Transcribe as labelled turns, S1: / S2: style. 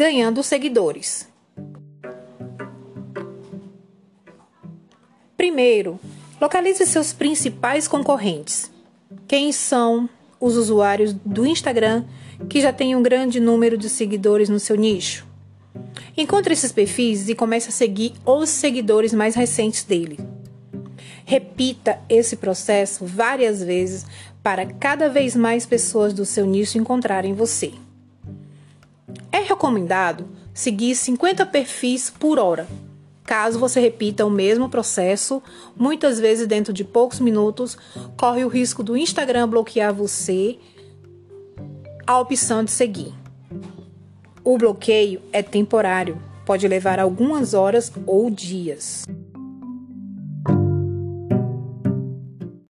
S1: ganhando seguidores. Primeiro, localize seus principais concorrentes. Quem são os usuários do Instagram que já têm um grande número de seguidores no seu nicho? Encontre esses perfis e comece a seguir os seguidores mais recentes dele. Repita esse processo várias vezes para cada vez mais pessoas do seu nicho encontrarem você. Recomendado seguir 50 perfis por hora. Caso você repita o mesmo processo, muitas vezes dentro de poucos minutos, corre o risco do Instagram bloquear você a opção de seguir. O bloqueio é temporário, pode levar algumas horas ou dias.